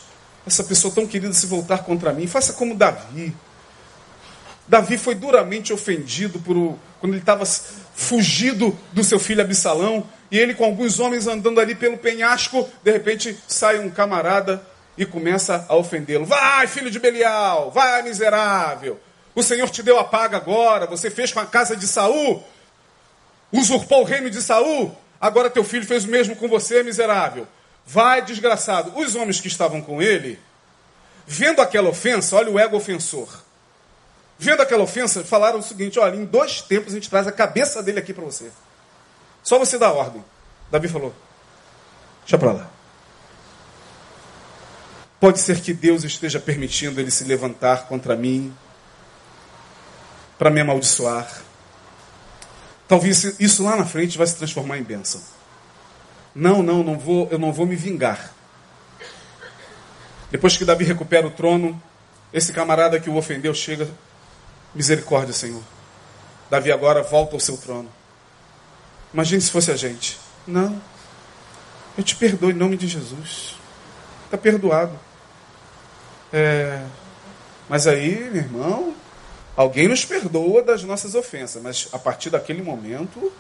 essa pessoa tão querida se voltar contra mim? Faça como Davi. Davi foi duramente ofendido por o, quando ele estava fugido do seu filho Absalão e ele com alguns homens andando ali pelo penhasco, de repente sai um camarada e começa a ofendê-lo. Vai, filho de Belial, vai, miserável. O Senhor te deu a paga agora, você fez com a casa de Saul, usurpou o reino de Saul. Agora teu filho fez o mesmo com você, miserável. Vai, desgraçado. Os homens que estavam com ele, vendo aquela ofensa, olha o ego ofensor. Vendo aquela ofensa, falaram o seguinte: olha, em dois tempos a gente traz a cabeça dele aqui para você. Só você dá ordem. Davi falou: deixa para lá. Pode ser que Deus esteja permitindo ele se levantar contra mim, para me amaldiçoar. Talvez isso lá na frente vai se transformar em bênção. Não, não, não vou, eu não vou me vingar. Depois que Davi recupera o trono, esse camarada que o ofendeu chega, misericórdia, Senhor. Davi agora volta ao seu trono. Imagine se fosse a gente. Não. Eu te perdoo em nome de Jesus. Está perdoado. É, mas aí, meu irmão, alguém nos perdoa das nossas ofensas, mas a partir daquele momento,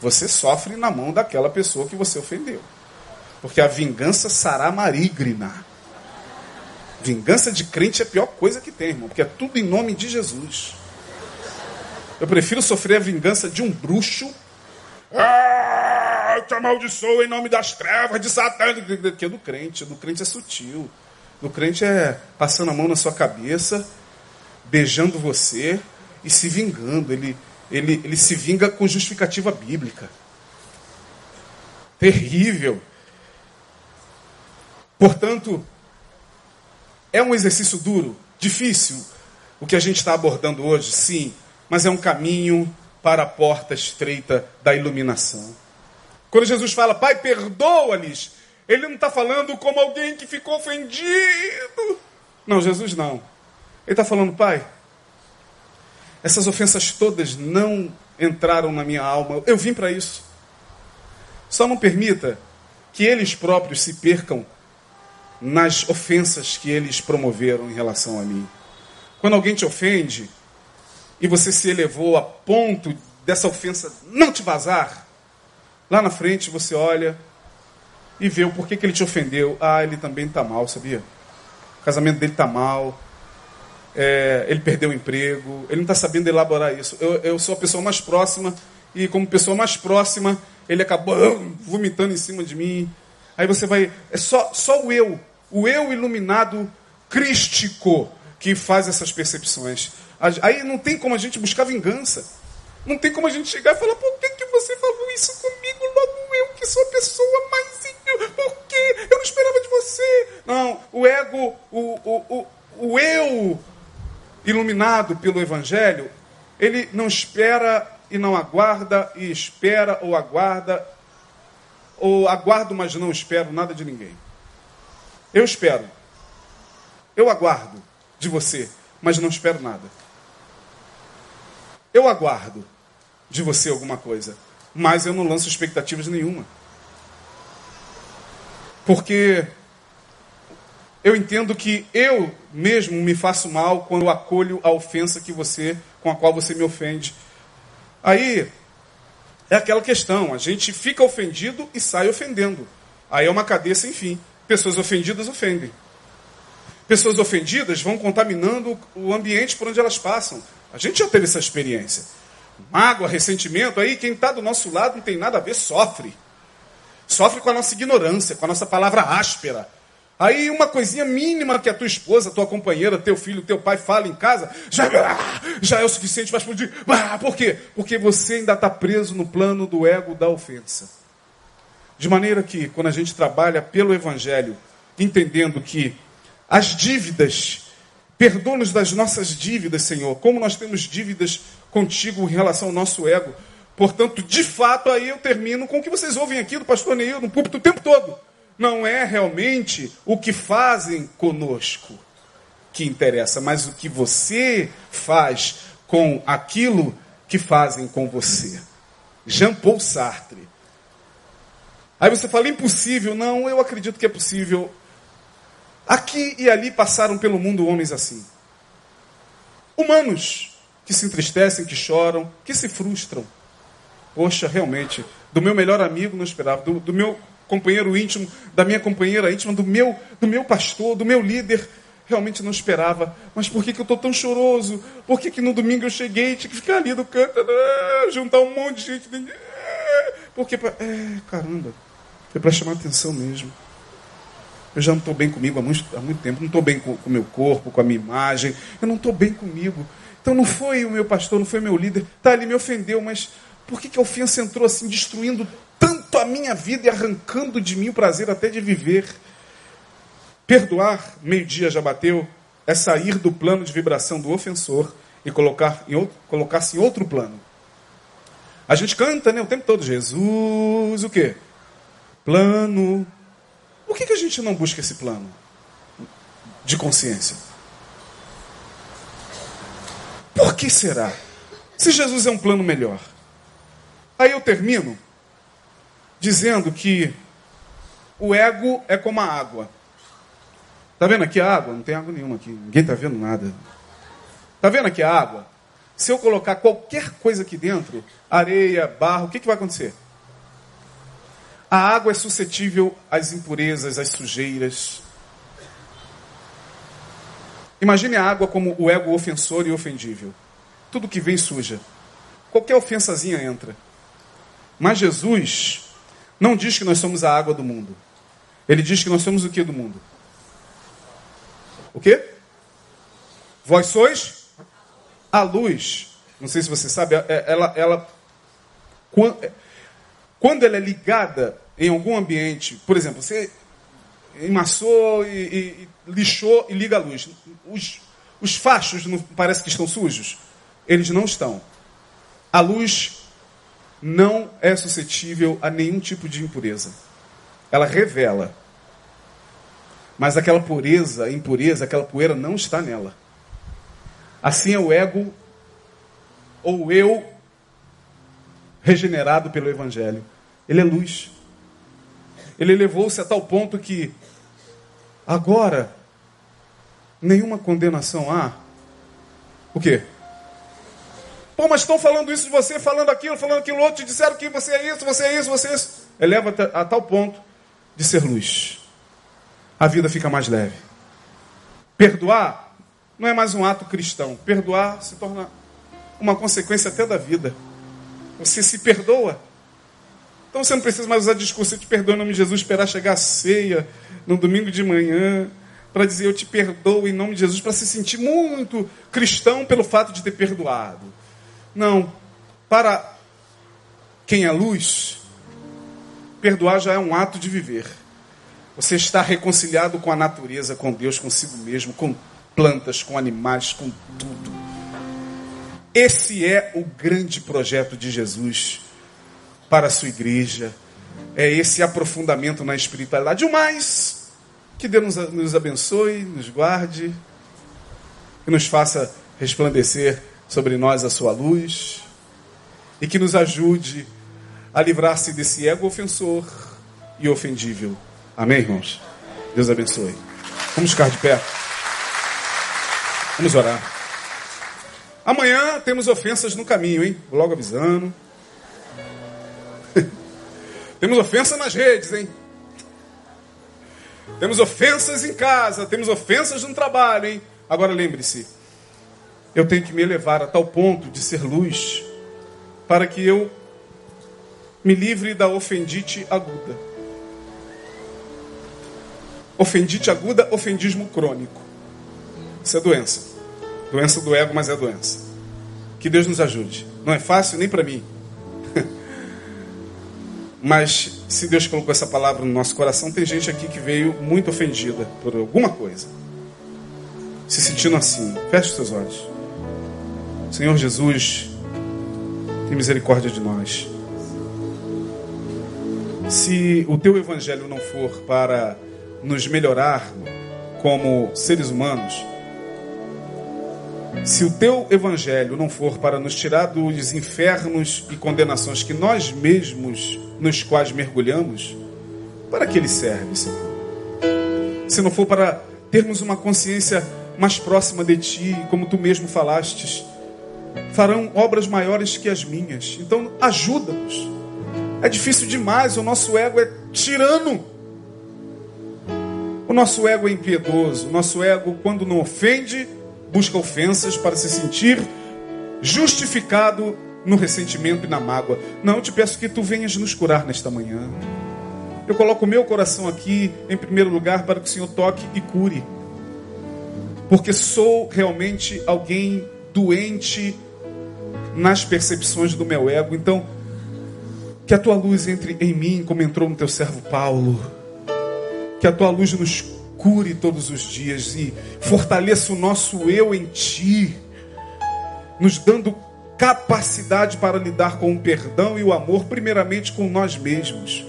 você sofre na mão daquela pessoa que você ofendeu. Porque a vingança será maligna. Vingança de crente é a pior coisa que tem, irmão, porque é tudo em nome de Jesus. Eu prefiro sofrer a vingança de um bruxo. Ah, te amaldiçoa em nome das trevas, de Satã, do que do crente. Do crente é sutil. O crente é passando a mão na sua cabeça, beijando você e se vingando. Ele, ele, ele se vinga com justificativa bíblica. Terrível. Portanto, é um exercício duro, difícil, o que a gente está abordando hoje, sim, mas é um caminho para a porta estreita da iluminação. Quando Jesus fala, Pai, perdoa-lhes, ele não está falando como alguém que ficou ofendido. Não, Jesus não. Ele está falando, Pai, essas ofensas todas não entraram na minha alma. Eu vim para isso. Só não permita que eles próprios se percam nas ofensas que eles promoveram em relação a mim. Quando alguém te ofende e você se elevou a ponto dessa ofensa não te vazar, lá na frente você olha e vê o porquê que ele te ofendeu. Ah, ele também está mal, sabia? O casamento dele está mal. É, ele perdeu o emprego. Ele não está sabendo elaborar isso. Eu, eu sou a pessoa mais próxima e como pessoa mais próxima, ele acabou vomitando em cima de mim. Aí você vai. É só, só o eu, o eu iluminado crístico que faz essas percepções. Aí não tem como a gente buscar vingança. Não tem como a gente chegar e falar, por que, que você falou isso comigo? Logo eu, que sou a pessoa mais por quê? Eu não esperava de você. Não, o ego, o, o, o, o eu iluminado pelo Evangelho, ele não espera e não aguarda, e espera ou aguarda, ou aguardo, mas não espero nada de ninguém. Eu espero. Eu aguardo de você, mas não espero nada. Eu aguardo de você alguma coisa, mas eu não lanço expectativas nenhuma. Porque eu entendo que eu mesmo me faço mal quando acolho a ofensa que você, com a qual você me ofende. Aí é aquela questão, a gente fica ofendido e sai ofendendo. Aí é uma cadeia sem fim. Pessoas ofendidas ofendem. Pessoas ofendidas vão contaminando o ambiente por onde elas passam. A gente já teve essa experiência. Mágoa, ressentimento, aí quem está do nosso lado não tem nada a ver, sofre. Sofre com a nossa ignorância, com a nossa palavra áspera. Aí uma coisinha mínima que a tua esposa, tua companheira, teu filho, teu pai fala em casa, já, já é o suficiente para explodir. Por quê? Porque você ainda está preso no plano do ego da ofensa. De maneira que, quando a gente trabalha pelo Evangelho, entendendo que as dívidas, perdoa-nos das nossas dívidas, Senhor, como nós temos dívidas contigo em relação ao nosso ego, Portanto, de fato, aí eu termino com o que vocês ouvem aqui do pastor Neil no púlpito o tempo todo. Não é realmente o que fazem conosco que interessa, mas o que você faz com aquilo que fazem com você. Jean Paul Sartre. Aí você fala, impossível. Não, eu acredito que é possível. Aqui e ali passaram pelo mundo homens assim. Humanos que se entristecem, que choram, que se frustram Poxa, realmente, do meu melhor amigo não esperava, do, do meu companheiro íntimo, da minha companheira íntima, do meu, do meu pastor, do meu líder, realmente não esperava. Mas por que, que eu estou tão choroso? Por que, que no domingo eu cheguei e tinha que ficar ali no canto, né, juntar um monte de gente? Porque, é, caramba, foi para chamar atenção mesmo. Eu já não estou bem comigo há muito, há muito tempo, não estou bem com o meu corpo, com a minha imagem, eu não estou bem comigo. Então não foi o meu pastor, não foi meu líder, tá, ele me ofendeu, mas por que, que a ofensa entrou assim, destruindo tanto a minha vida e arrancando de mim o prazer até de viver? Perdoar, meio-dia já bateu, é sair do plano de vibração do ofensor e colocar em outro, colocar-se em outro plano. A gente canta né, o tempo todo, Jesus, o quê? Plano por que, que a gente não busca esse plano de consciência? Por que será? Se Jesus é um plano melhor. Aí eu termino dizendo que o ego é como a água. Está vendo aqui a água? Não tem água nenhuma aqui. Ninguém está vendo nada. Está vendo aqui a água? Se eu colocar qualquer coisa aqui dentro, areia, barro, o que, que vai acontecer? A água é suscetível às impurezas, às sujeiras. Imagine a água como o ego ofensor e ofendível. Tudo que vem suja. Qualquer ofensazinha entra. Mas Jesus não diz que nós somos a água do mundo. Ele diz que nós somos o que do mundo? O que? Vós sois a luz. Não sei se você sabe, é, ela, ela, quando ela é ligada em algum ambiente, por exemplo, você emassou e, e lixou e liga a luz. Os, os fachos não parece que estão sujos? Eles não estão. A luz não é suscetível a nenhum tipo de impureza. Ela revela. Mas aquela pureza, impureza, aquela poeira não está nela. Assim é o ego ou eu regenerado pelo Evangelho. Ele é luz. Ele elevou-se a tal ponto que agora nenhuma condenação há. O quê? Pô, mas estão falando isso de você, falando aquilo, falando aquilo outro, te disseram que você é isso, você é isso, você é isso. Eleva a tal ponto de ser luz. A vida fica mais leve. Perdoar não é mais um ato cristão. Perdoar se torna uma consequência até da vida. Você se perdoa. Então você não precisa mais usar discurso, eu te perdoo em nome de Jesus, esperar chegar a ceia no domingo de manhã, para dizer eu te perdoo em nome de Jesus, para se sentir muito cristão pelo fato de ter perdoado. Não. Para quem é luz, perdoar já é um ato de viver. Você está reconciliado com a natureza, com Deus, consigo mesmo, com plantas, com animais, com tudo. Esse é o grande projeto de Jesus para a sua igreja. É esse aprofundamento na espiritualidade. O mais, que Deus nos abençoe, nos guarde e nos faça resplandecer sobre nós a sua luz e que nos ajude a livrar-se desse ego ofensor e ofendível. Amém, irmãos? Deus abençoe. Vamos ficar de pé. Vamos orar. Amanhã temos ofensas no caminho, hein? Logo avisando. temos ofensa nas redes, hein? Temos ofensas em casa, temos ofensas no trabalho, hein? Agora lembre-se, eu tenho que me elevar a tal ponto de ser luz para que eu me livre da ofendite aguda. Ofendite aguda, ofendismo crônico. Isso é doença. Doença do ego, mas é doença. Que Deus nos ajude. Não é fácil nem para mim. mas se Deus colocou essa palavra no nosso coração, tem gente aqui que veio muito ofendida por alguma coisa. Se sentindo assim. Feche seus olhos. Senhor Jesus, tem misericórdia de nós. Se o teu evangelho não for para nos melhorar como seres humanos, se o teu evangelho não for para nos tirar dos infernos e condenações que nós mesmos nos quais mergulhamos, para que ele serve, Senhor? Se não for para termos uma consciência mais próxima de ti, como tu mesmo falastes, farão obras maiores que as minhas. Então, ajuda-nos. É difícil demais, o nosso ego é tirano. O nosso ego é impiedoso. O nosso ego, quando não ofende, busca ofensas para se sentir justificado no ressentimento e na mágoa. Não, eu te peço que tu venhas nos curar nesta manhã. Eu coloco o meu coração aqui em primeiro lugar para que o Senhor toque e cure. Porque sou realmente alguém doente nas percepções do meu ego. Então, que a tua luz entre em mim, como entrou no teu servo Paulo. Que a tua luz nos cure todos os dias e fortaleça o nosso eu em ti, nos dando capacidade para lidar com o perdão e o amor, primeiramente com nós mesmos.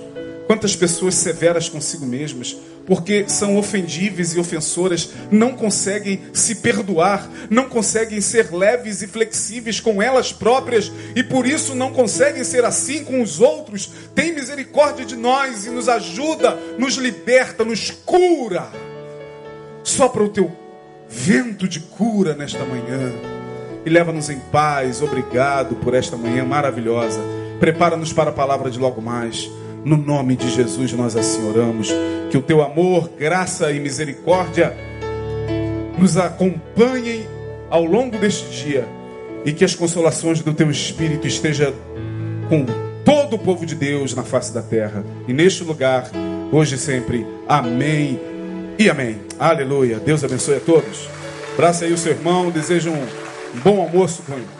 Quantas pessoas severas consigo mesmas, porque são ofendíveis e ofensoras, não conseguem se perdoar, não conseguem ser leves e flexíveis com elas próprias e por isso não conseguem ser assim com os outros. Tem misericórdia de nós e nos ajuda, nos liberta, nos cura. Sopra o teu vento de cura nesta manhã e leva-nos em paz. Obrigado por esta manhã maravilhosa. Prepara-nos para a palavra de logo mais. No nome de Jesus nós assim oramos. Que o teu amor, graça e misericórdia nos acompanhem ao longo deste dia e que as consolações do teu Espírito estejam com todo o povo de Deus na face da terra e neste lugar, hoje e sempre. Amém e amém. Aleluia. Deus abençoe a todos. Abraça aí o seu irmão. Desejo um bom almoço com ele.